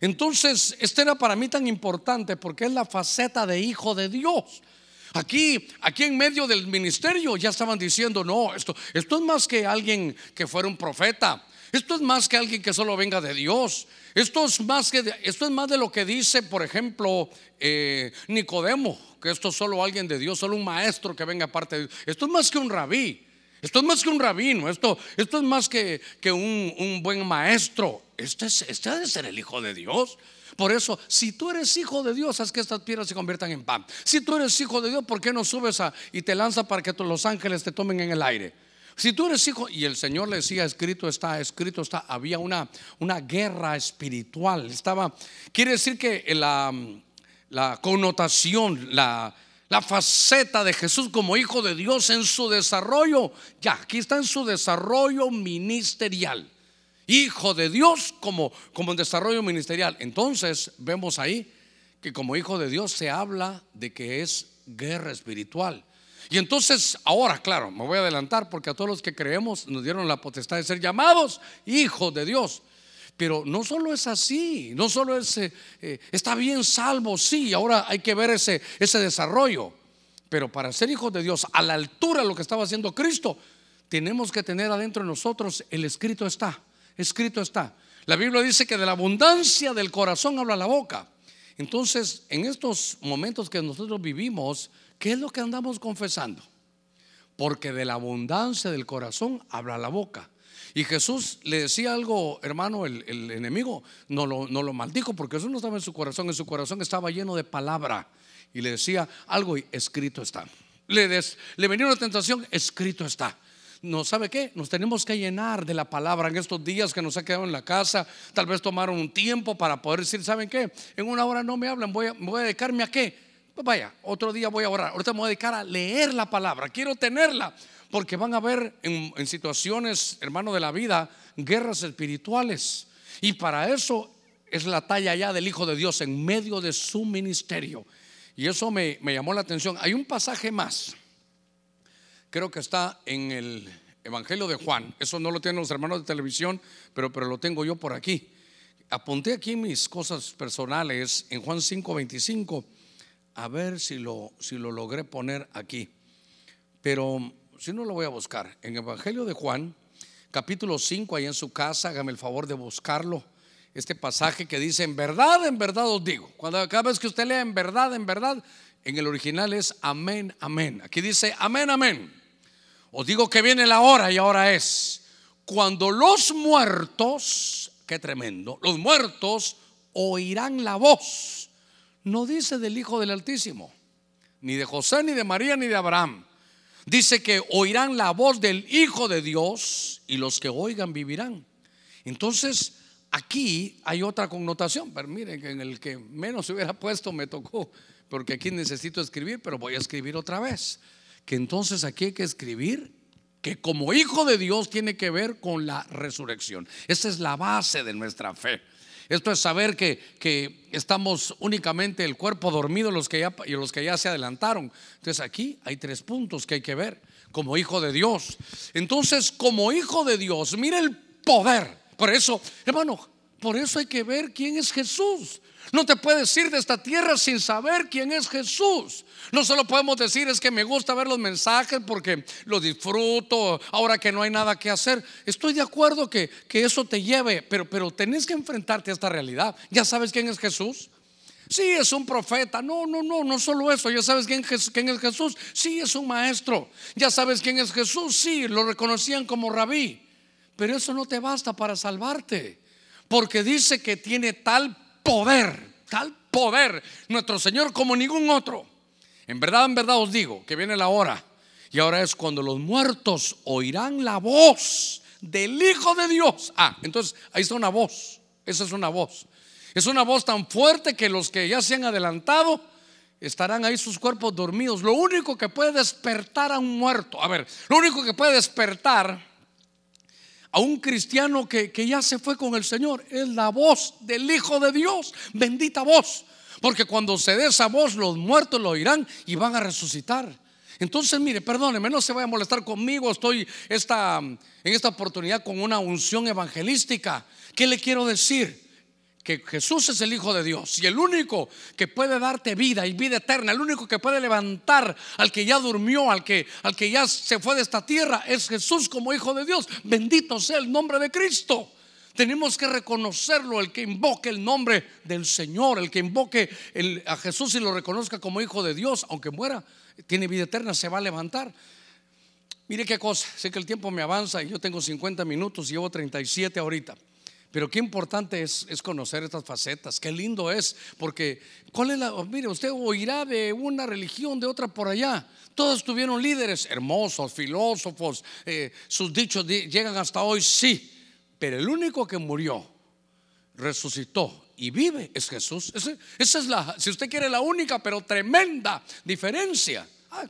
Entonces, este era para mí tan importante porque es la faceta de hijo de Dios. Aquí, aquí en medio del ministerio ya estaban diciendo, no, esto, esto es más que alguien que fuera un profeta. Esto es más que alguien que solo venga de Dios. Esto es más que esto es más de lo que dice, por ejemplo, eh, Nicodemo, que esto es solo alguien de Dios, solo un maestro que venga aparte de Dios. Esto es más que un rabí. Esto es más que un rabino, esto, esto es más que, que un, buen maestro. Este, es, este ha de ser el Hijo de Dios. Por eso, si tú eres hijo de Dios, haz que estas piedras se conviertan en pan. Si tú eres hijo de Dios, ¿por qué no subes a, y te lanza para que los ángeles te tomen en el aire? Si tú eres hijo, y el Señor le decía, escrito está, escrito está, había una, una guerra espiritual. Estaba, quiere decir que la, la connotación, la, la faceta de Jesús como hijo de Dios en su desarrollo, ya, aquí está en su desarrollo ministerial. Hijo de Dios como, como en desarrollo ministerial. Entonces vemos ahí que como hijo de Dios se habla de que es guerra espiritual. Y entonces, ahora, claro, me voy a adelantar porque a todos los que creemos nos dieron la potestad de ser llamados hijos de Dios. Pero no solo es así, no solo es, eh, está bien salvo, sí, ahora hay que ver ese, ese desarrollo. Pero para ser hijos de Dios, a la altura de lo que estaba haciendo Cristo, tenemos que tener adentro de nosotros el escrito está, escrito está. La Biblia dice que de la abundancia del corazón habla la boca. Entonces, en estos momentos que nosotros vivimos, ¿qué es lo que andamos confesando? Porque de la abundancia del corazón habla la boca. Y Jesús le decía algo, hermano, el, enemigo no lo, no lo maldijo porque eso no estaba en su corazón, en su corazón estaba lleno de palabra. Y le decía algo y escrito está. Le, le venía una tentación, escrito está no sabe qué, nos tenemos que llenar de la palabra en estos días que nos ha quedado en la casa. Tal vez tomaron un tiempo para poder decir, ¿saben qué? En una hora no me hablan, voy voy a dedicarme a qué. Pues vaya, otro día voy a orar. Ahorita me voy a dedicar a leer la palabra. Quiero tenerla. Porque van a haber en, en situaciones, hermano de la vida, guerras espirituales. Y para eso es la talla ya del Hijo de Dios en medio de su ministerio. Y eso me, me llamó la atención. Hay un pasaje más creo que está en el Evangelio de Juan. Eso no lo tienen los hermanos de televisión, pero, pero lo tengo yo por aquí. Apunté aquí mis cosas personales en Juan 5:25, a ver si lo, si lo logré poner aquí. Pero si no lo voy a buscar. En Evangelio de Juan, capítulo 5, ahí en su casa, hágame el favor de buscarlo. Este pasaje que dice, en verdad, en verdad os digo. Cuando cada vez que usted lea en verdad, en verdad, en el original es amén, amén. Aquí dice amén, amén. Os digo que viene la hora y ahora es cuando los muertos, qué tremendo, los muertos oirán la voz. No dice del Hijo del Altísimo, ni de José, ni de María, ni de Abraham. Dice que oirán la voz del Hijo de Dios y los que oigan vivirán. Entonces, aquí hay otra connotación, pero miren en el que menos se hubiera puesto me tocó, porque aquí necesito escribir, pero voy a escribir otra vez que entonces aquí hay que escribir que como hijo de Dios tiene que ver con la resurrección. Esa es la base de nuestra fe. Esto es saber que, que estamos únicamente el cuerpo dormido los que ya, y los que ya se adelantaron. Entonces aquí hay tres puntos que hay que ver como hijo de Dios. Entonces como hijo de Dios, mire el poder. Por eso, hermano, por eso hay que ver quién es Jesús. No te puedes ir de esta tierra sin saber quién es Jesús. No solo podemos decir es que me gusta ver los mensajes porque lo disfruto ahora que no hay nada que hacer. Estoy de acuerdo que, que eso te lleve, pero, pero tenés que enfrentarte a esta realidad. ¿Ya sabes quién es Jesús? Sí, es un profeta. No, no, no, no solo eso. ¿Ya sabes quién, quién es Jesús? Sí, es un maestro. ¿Ya sabes quién es Jesús? Sí, lo reconocían como rabí. Pero eso no te basta para salvarte. Porque dice que tiene tal poder, tal poder, nuestro Señor como ningún otro. En verdad, en verdad os digo que viene la hora. Y ahora es cuando los muertos oirán la voz del Hijo de Dios. Ah, entonces ahí está una voz. Esa es una voz. Es una voz tan fuerte que los que ya se han adelantado estarán ahí sus cuerpos dormidos. Lo único que puede despertar a un muerto, a ver, lo único que puede despertar a un cristiano que, ya se fue con el Señor. Es la voz del Hijo de Dios. Bendita voz. Porque cuando se dé esa voz, los muertos lo oirán y van a resucitar. Entonces, mire, perdóneme, no se vaya a molestar conmigo. Estoy esta, en esta oportunidad con una unción evangelística. ¿Qué le quiero decir? Que Jesús es el Hijo de Dios y el único que puede darte vida y vida eterna, el único que puede levantar al que ya durmió, al que, al que ya se fue de esta tierra, es Jesús como Hijo de Dios. Bendito sea el nombre de Cristo. Tenemos que reconocerlo, el que invoque el nombre del Señor, el que invoque a Jesús y lo reconozca como Hijo de Dios, aunque muera, tiene vida eterna, se va a levantar. Mire qué cosa, sé que el tiempo me avanza y yo tengo 50 minutos, llevo 37 ahorita. Pero qué importante es, conocer estas facetas, qué lindo es, porque ¿cuál es la? Mire, usted oirá de una religión, de otra por allá. Todos tuvieron líderes hermosos, filósofos, eh, sus dichos llegan hasta hoy, sí, pero el único que murió, resucitó y vive es Jesús. Esa, es la, si usted quiere, la única, pero tremenda diferencia. Ah,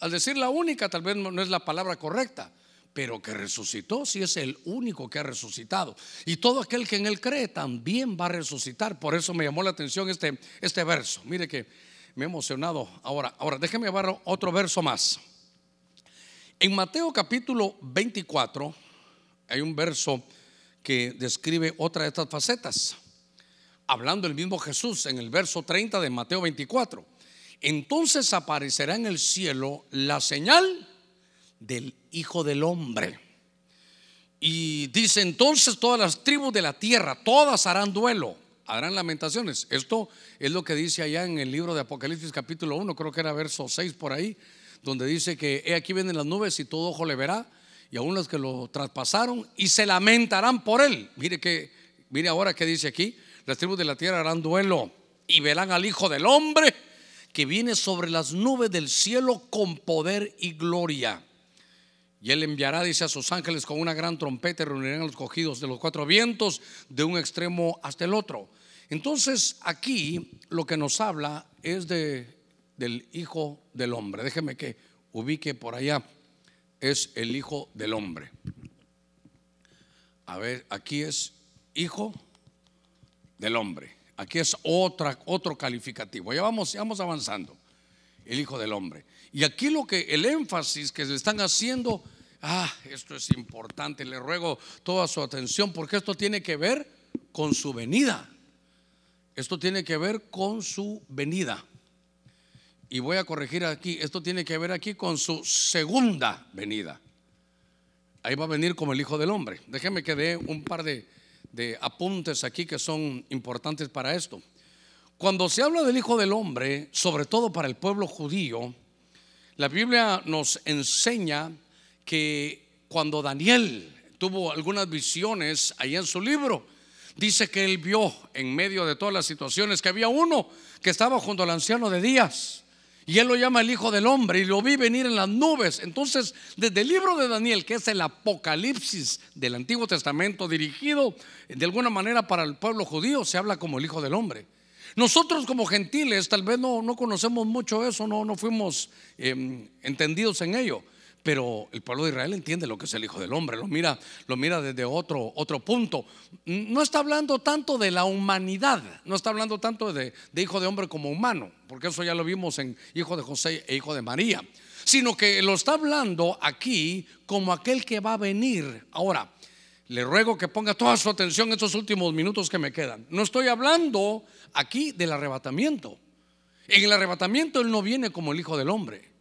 al decir la única, tal vez no es la palabra correcta pero que resucitó, si es el único que ha resucitado. Y todo aquel que en él cree también va a resucitar. Por eso me llamó la atención este, este verso. Mire que me he emocionado. Ahora, ahora déjeme llevar otro verso más. En Mateo capítulo 24 hay un verso que describe otra de estas facetas. Hablando el mismo Jesús en el verso 30 de Mateo 24. entonces aparecerá en el cielo la señal del Hijo del Hombre. Y dice entonces todas las tribus de la tierra, todas harán duelo, harán lamentaciones. Esto es lo que dice allá en el libro de Apocalipsis capítulo 1, creo que era verso 6 por ahí, donde dice que he aquí vienen las nubes y todo ojo le verá, y aún los que lo traspasaron, y se lamentarán por él. Mire que, mire ahora que dice aquí, las tribus de la tierra harán duelo y verán al Hijo del Hombre que viene sobre las nubes del cielo con poder y gloria. Y él enviará, dice, a sus ángeles con una gran trompeta y reunirán los cogidos de los cuatro vientos de un extremo hasta el otro. Entonces aquí lo que nos habla es de, del Hijo del Hombre. Déjeme que ubique por allá. Es el Hijo del Hombre. A ver, aquí es Hijo del Hombre. Aquí es otra, otro calificativo. Ya vamos, ya vamos avanzando. El Hijo del Hombre. Y aquí lo que el énfasis que se están haciendo Ah, esto es importante, le ruego toda su atención porque esto tiene que ver con su venida. Esto tiene que ver con su venida. Y voy a corregir aquí, esto tiene que ver aquí con su segunda venida. Ahí va a venir como el Hijo del Hombre. Déjeme que dé un par de, de apuntes aquí que son importantes para esto. Cuando se habla del Hijo del Hombre, sobre todo para el pueblo judío, la Biblia nos enseña que cuando Daniel tuvo algunas visiones ahí en su libro, dice que él vio en medio de todas las situaciones que había uno que estaba junto al anciano de días. Y él lo llama el Hijo del Hombre y lo vi venir en las nubes. Entonces, desde el libro de Daniel, que es el Apocalipsis del Antiguo Testamento, dirigido de alguna manera para el pueblo judío, se habla como el Hijo del Hombre. Nosotros como gentiles tal vez no, no conocemos mucho eso, no, no fuimos em, entendidos en ello. Pero el pueblo de Israel entiende lo que es el Hijo del Hombre, lo mira, lo mira desde otro, otro punto. No está hablando tanto de la humanidad, no está hablando tanto de, de Hijo de Hombre como humano, porque eso ya lo vimos en Hijo de José e Hijo de María, sino que lo está hablando aquí como aquel que va a venir. Ahora, le ruego que ponga toda su atención en estos últimos minutos que me quedan. No estoy hablando aquí del arrebatamiento. En el arrebatamiento Él no viene como el Hijo del Hombre.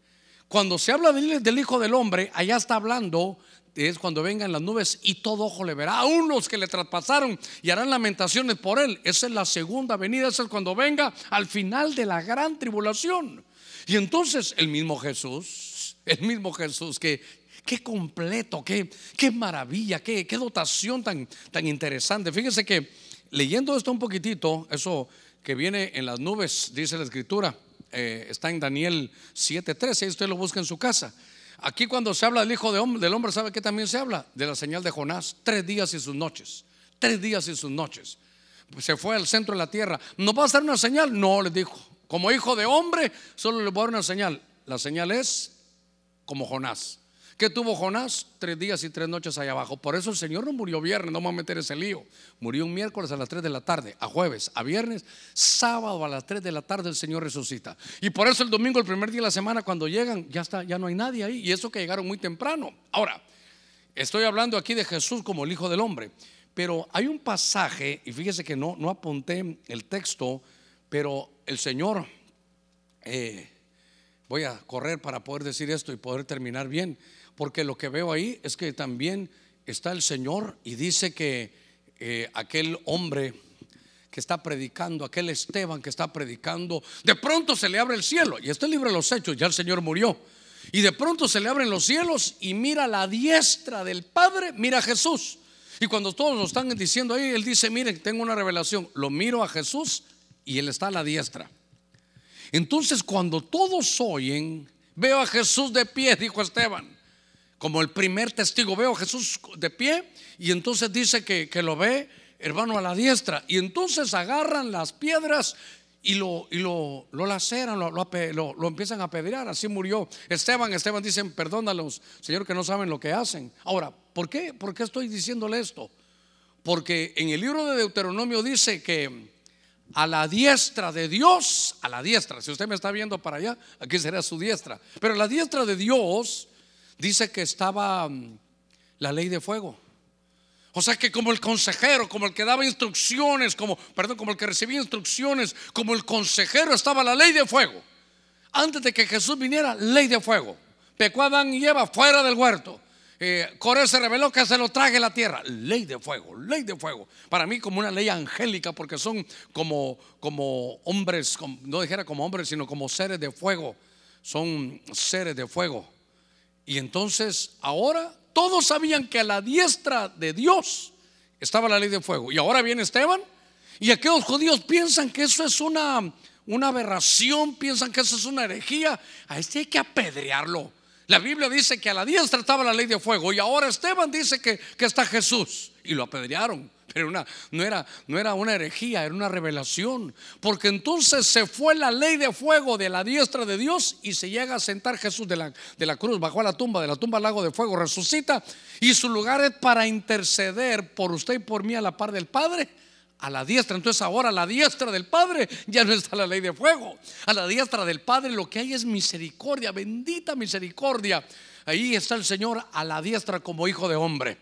Cuando se habla del Hijo del Hombre, allá está hablando es cuando vengan las nubes y todo ojo le verá a unos que le traspasaron y harán lamentaciones por él. Esa es la segunda venida, esa es cuando venga al final de la gran tribulación. Y entonces el mismo Jesús, el mismo Jesús que qué completo, qué, qué maravilla, qué, qué dotación tan, tan interesante. Fíjese que leyendo esto un poquitito, eso que viene en las nubes, dice la escritura, eh, está en Daniel 7:13, usted lo busca en su casa. Aquí cuando se habla del Hijo de hombre, del Hombre, ¿sabe qué también se habla? De la señal de Jonás, tres días y sus noches, tres días y sus noches. Se fue al centro de la tierra. ¿No va a ser una señal? No, le dijo. Como hijo de hombre, solo le voy a dar una señal. La señal es como Jonás. ¿Qué tuvo Jonás? Tres días y tres noches allá abajo. Por eso el Señor no murió viernes, no vamos a meter ese lío. Murió un miércoles a las 3 de la tarde, a jueves, a viernes, sábado a las 3 de la tarde el Señor resucita. Y por eso el domingo, el primer día de la semana, cuando llegan, ya está, ya no hay nadie ahí. Y eso que llegaron muy temprano. Ahora, estoy hablando aquí de Jesús como el Hijo del Hombre. Pero hay un pasaje, y fíjese que no, no apunté el texto, pero el Señor, eh, voy a correr para poder decir esto y poder terminar bien porque lo que veo ahí es que también está el Señor y dice que eh, aquel hombre que está predicando, aquel Esteban que está predicando, de pronto se le abre el cielo. Y este libro de los hechos, ya el Señor murió. Y de pronto se le abren los cielos y mira la diestra del Padre, mira a Jesús. Y cuando todos lo están diciendo ahí, él dice, miren, tengo una revelación. Lo miro a Jesús y él está a la diestra. Entonces cuando todos oyen, veo a Jesús de pie, dijo Esteban como el primer testigo. Veo a Jesús de pie y entonces dice que, lo ve, hermano, a la diestra. Y entonces agarran las piedras y lo, y lo, lo laceran, lo, lo, empiezan a apedrear. Así murió Esteban. Esteban dicen, perdónalos, Señor, que no saben lo que hacen. Ahora, ¿por qué? ¿Por qué estoy diciéndole esto? Porque en el libro de Deuteronomio dice que a la diestra de Dios, a la diestra, si usted me está viendo para allá, aquí será su diestra, pero a la diestra de Dios dice que estaba mm, la ley de fuego. O sea que como el consejero, como el que daba instrucciones, como, perdón, como el que recibía instrucciones, como el consejero estaba la ley de fuego. Antes de que Jesús viniera, ley de fuego. Pecó Adán y Eva fuera del huerto. Eh, Coré se reveló que se lo trague la tierra. Ley de fuego, ley de fuego. Para mí como una ley angélica porque son como, como hombres, no dijera como hombres, sino como seres de fuego. Son seres de fuego. Y entonces ahora todos sabían que a la diestra de Dios estaba la ley de fuego. Y ahora viene Esteban y aquellos judíos piensan que eso es una, una aberración, piensan que eso es una herejía. A este hay que apedrearlo. La Biblia dice que a la diestra estaba la ley de fuego y ahora Esteban dice que, que está Jesús y lo apedrearon. Pero una, no, era, no era una herejía, era una revelación. Porque entonces se fue la ley de fuego de la diestra de Dios y se llega a sentar Jesús de la, de la cruz, bajó a la tumba, de la tumba al lago de fuego, resucita. Y su lugar es para interceder por usted y por mí a la par del Padre a la diestra. Entonces ahora a la diestra del Padre ya no está la ley de fuego. A la diestra del Padre lo que hay es misericordia, bendita misericordia. Ahí está el Señor a la diestra como hijo de hombre.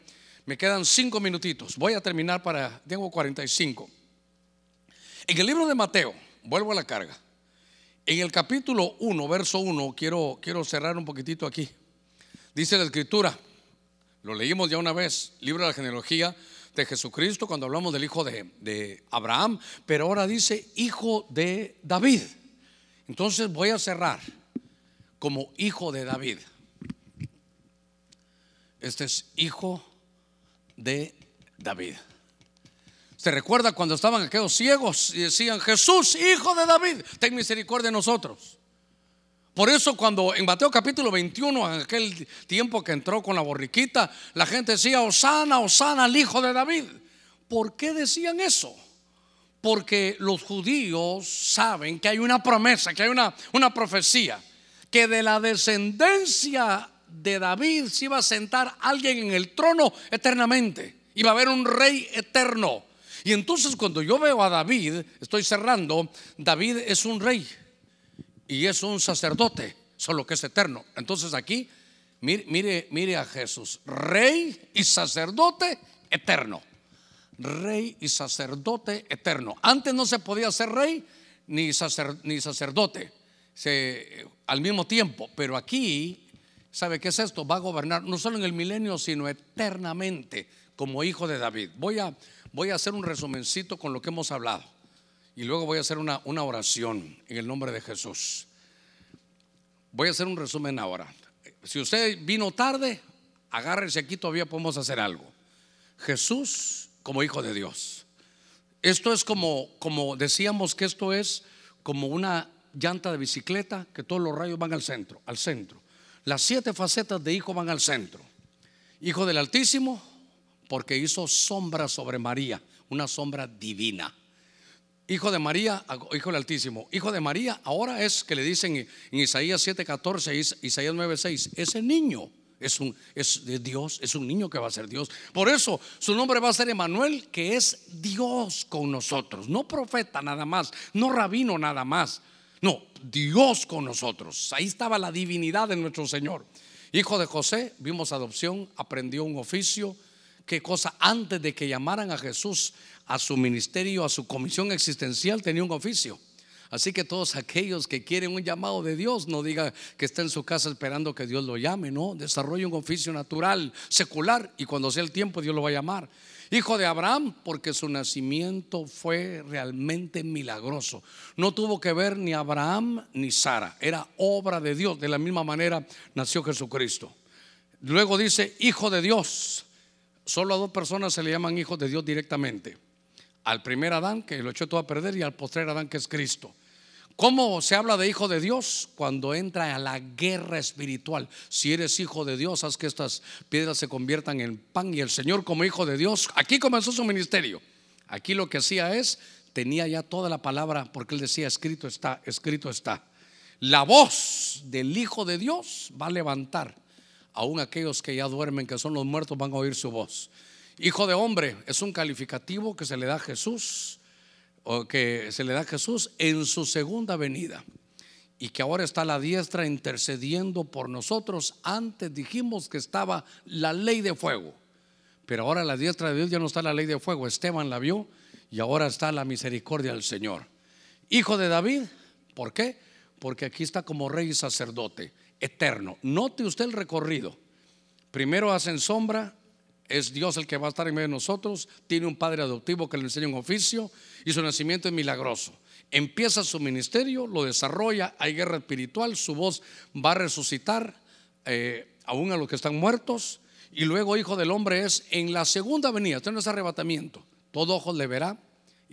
Me quedan cinco minutitos. Voy a terminar para, tengo 45. En el libro de Mateo, vuelvo a la carga. En el capítulo 1, verso 1, quiero, quiero cerrar un poquitito aquí. Dice la escritura, lo leímos ya una vez, libro de la genealogía de Jesucristo cuando hablamos del hijo de, de Abraham, pero ahora dice hijo de David. Entonces voy a cerrar como hijo de David. Este es hijo de David. ¿Se recuerda cuando estaban aquellos ciegos y decían, Jesús, hijo de David, ten misericordia de nosotros? Por eso cuando en Mateo capítulo 21, en aquel tiempo que entró con la borriquita, la gente decía, Osana, Osana, al hijo de David. ¿Por qué decían eso? Porque los judíos saben que hay una promesa, que hay una, una profecía, que de la descendencia de David se iba a sentar alguien en el trono eternamente. Iba a haber un rey eterno. Y entonces cuando yo veo a David, estoy cerrando, David es un rey y es un sacerdote, solo que es eterno. Entonces aquí, mire, mire, a Jesús, rey y sacerdote eterno. Rey y sacerdote eterno. Antes no se podía ser rey ni, ni sacerdote al mismo tiempo, pero aquí ¿Sabe qué es esto? Va a gobernar no solo en el milenio, sino eternamente como hijo de David. Voy a, voy a hacer un resumencito con lo que hemos hablado y luego voy a hacer una, una oración en el nombre de Jesús. Voy a hacer un resumen ahora. Si usted vino tarde, agárrese aquí, todavía podemos hacer algo. Jesús como hijo de Dios. Esto es como, como decíamos que esto es como una llanta de bicicleta que todos los rayos van al centro, al centro. Las siete facetas de hijo van al centro. Hijo del Altísimo, porque hizo sombra sobre María, una sombra divina. Hijo de María, hijo del Altísimo. Hijo de María, ahora es que le dicen en Isaías 7:14, Isaías 9:6, ese niño es un es de Dios, es un niño que va a ser Dios. Por eso su nombre va a ser Emanuel, que es Dios con nosotros, no profeta nada más, no rabino nada más. No, Dios con nosotros. Ahí estaba la divinidad de nuestro Señor. Hijo de José, vimos adopción, aprendió un oficio. Qué cosa, antes de que llamaran a Jesús a su ministerio, a su comisión existencial, tenía un oficio. Así que todos aquellos que quieren un llamado de Dios, no diga que está en su casa esperando que Dios lo llame, no, desarrolle un oficio natural, secular, y cuando sea el tiempo Dios lo va a llamar. Hijo de Abraham, porque su nacimiento fue realmente milagroso. No tuvo que ver ni Abraham ni Sara, era obra de Dios. De la misma manera nació Jesucristo. Luego dice, hijo de Dios. Solo a dos personas se le llaman hijos de Dios directamente. Al primer Adán, que lo echó todo a perder, y al postrer Adán, que es Cristo. ¿Cómo se habla de hijo de Dios? Cuando entra a la guerra espiritual. Si eres hijo de Dios, haz que estas piedras se conviertan en pan. Y el Señor como hijo de Dios, aquí comenzó su ministerio. Aquí lo que hacía es, tenía ya toda la palabra, porque él decía, escrito está, escrito está. La voz del Hijo de Dios va a levantar. Aún aquellos que ya duermen, que son los muertos, van a oír su voz. Hijo de hombre es un calificativo que se le da a Jesús o que se le da a Jesús en su segunda venida y que ahora está la diestra intercediendo por nosotros. Antes dijimos que estaba la ley de fuego, pero ahora la diestra de Dios ya no está la ley de fuego. Esteban la vio y ahora está la misericordia del Señor. Hijo de David, ¿por qué? porque aquí está como rey y sacerdote, eterno. Note usted el recorrido. Primero hacen sombra, es Dios el que va a estar en medio de nosotros, tiene un padre adoptivo que le enseña un oficio y su nacimiento es milagroso. Empieza su ministerio, lo desarrolla, hay guerra espiritual, su voz va a resucitar eh, aún a los que están muertos. Y luego Hijo del Hombre es en la segunda venida, esto no arrebatamiento, todo ojo le verá,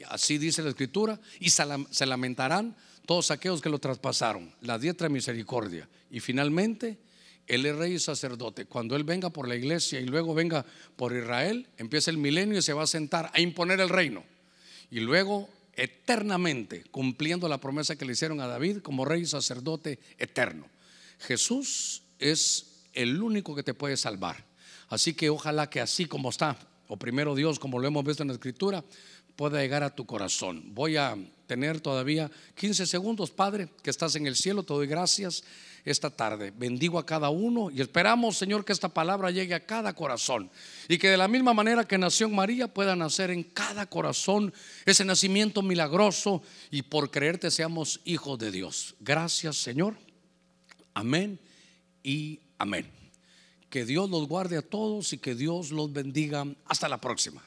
así dice la escritura, y se lamentarán todos aquellos que lo traspasaron, la diestra misericordia. Y finalmente, Él es rey y sacerdote. Cuando Él venga por la iglesia y luego venga por Israel, empieza el milenio y se va a sentar a imponer el reino. Y luego, eternamente, cumpliendo la promesa que le hicieron a David como rey y sacerdote eterno. Jesús es el único que te puede salvar. Así que ojalá que así como está, o primero Dios, como lo hemos visto en la escritura, pueda llegar a tu corazón. Voy a tener todavía 15 segundos, Padre, que estás en el cielo, te doy gracias esta tarde. Bendigo a cada uno y esperamos, Señor, que esta palabra llegue a cada corazón y que de la misma manera que nació en María pueda nacer en cada corazón ese nacimiento milagroso y por creerte seamos hijos de Dios. Gracias, Señor. Amén y amén. Que Dios los guarde a todos y que Dios los bendiga. Hasta la próxima.